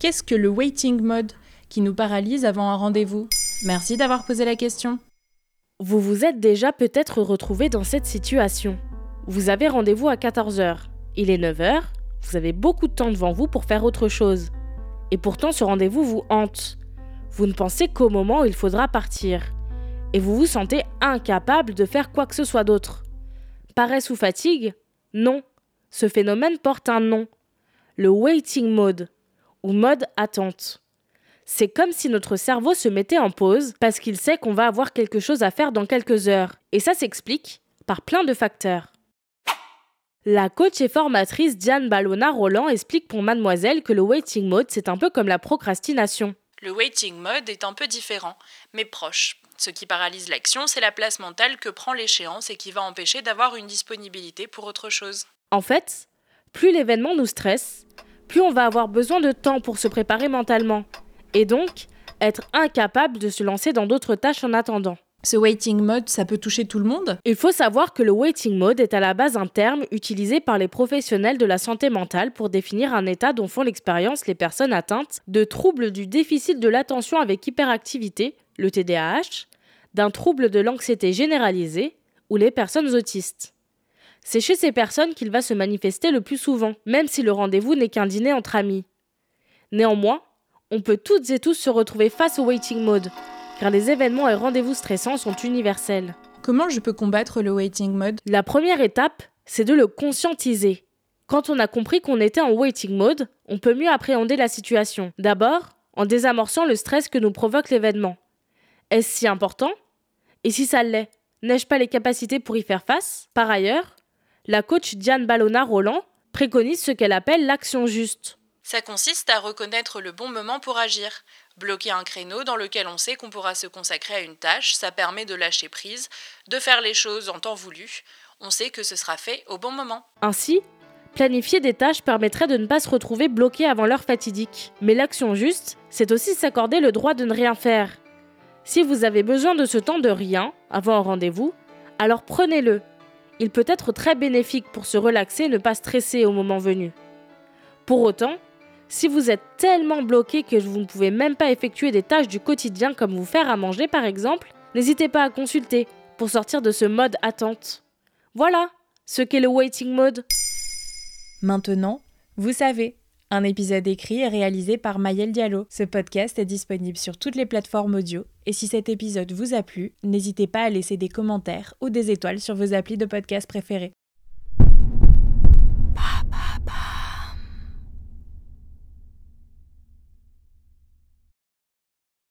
Qu'est-ce que le waiting mode qui nous paralyse avant un rendez-vous? Merci d'avoir posé la question. Vous vous êtes déjà peut-être retrouvé dans cette situation. Vous avez rendez-vous à 14h. Il est 9h, vous avez beaucoup de temps devant vous pour faire autre chose. Et pourtant ce rendez-vous vous hante. Vous ne pensez qu'au moment où il faudra partir. Et vous vous sentez incapable de faire quoi que ce soit d'autre. Paresse ou fatigue? Non. Ce phénomène porte un nom. Le waiting mode, ou mode attente. C'est comme si notre cerveau se mettait en pause parce qu'il sait qu'on va avoir quelque chose à faire dans quelques heures. Et ça s'explique par plein de facteurs. La coach et formatrice Diane Ballona Roland explique pour Mademoiselle que le waiting mode, c'est un peu comme la procrastination. Le waiting mode est un peu différent, mais proche. Ce qui paralyse l'action, c'est la place mentale que prend l'échéance et qui va empêcher d'avoir une disponibilité pour autre chose. En fait, plus l'événement nous stresse, plus on va avoir besoin de temps pour se préparer mentalement, et donc être incapable de se lancer dans d'autres tâches en attendant. Ce waiting mode, ça peut toucher tout le monde? Il faut savoir que le waiting mode est à la base un terme utilisé par les professionnels de la santé mentale pour définir un état dont font l'expérience les personnes atteintes de troubles du déficit de l'attention avec hyperactivité, le TDAH, d'un trouble de l'anxiété généralisée ou les personnes autistes. C'est chez ces personnes qu'il va se manifester le plus souvent, même si le rendez-vous n'est qu'un dîner entre amis. Néanmoins, on peut toutes et tous se retrouver face au waiting mode, car les événements et rendez-vous stressants sont universels. Comment je peux combattre le waiting mode? La première étape, c'est de le conscientiser. Quand on a compris qu'on était en waiting mode, on peut mieux appréhender la situation. D'abord, en désamorçant le stress que nous provoque l'événement. Est-ce si important? Et si ça l'est, n'ai-je pas les capacités pour y faire face? Par ailleurs, la coach Diane Ballona Roland préconise ce qu'elle appelle l'action juste. Ça consiste à reconnaître le bon moment pour agir. Bloquer un créneau dans lequel on sait qu'on pourra se consacrer à une tâche, ça permet de lâcher prise, de faire les choses en temps voulu. On sait que ce sera fait au bon moment. Ainsi, planifier des tâches permettrait de ne pas se retrouver bloqué avant l'heure fatidique. Mais l'action juste, c'est aussi s'accorder le droit de ne rien faire. Si vous avez besoin de ce temps de rien avant un rendez-vous, alors prenez-le. Il peut être très bénéfique pour se relaxer et ne pas stresser au moment venu. Pour autant, si vous êtes tellement bloqué que vous ne pouvez même pas effectuer des tâches du quotidien comme vous faire à manger par exemple, n'hésitez pas à consulter pour sortir de ce mode attente. Voilà ce qu'est le waiting mode. Maintenant, vous savez. Un épisode écrit et réalisé par Mayel Diallo. Ce podcast est disponible sur toutes les plateformes audio. Et si cet épisode vous a plu, n'hésitez pas à laisser des commentaires ou des étoiles sur vos applis de podcast préférés.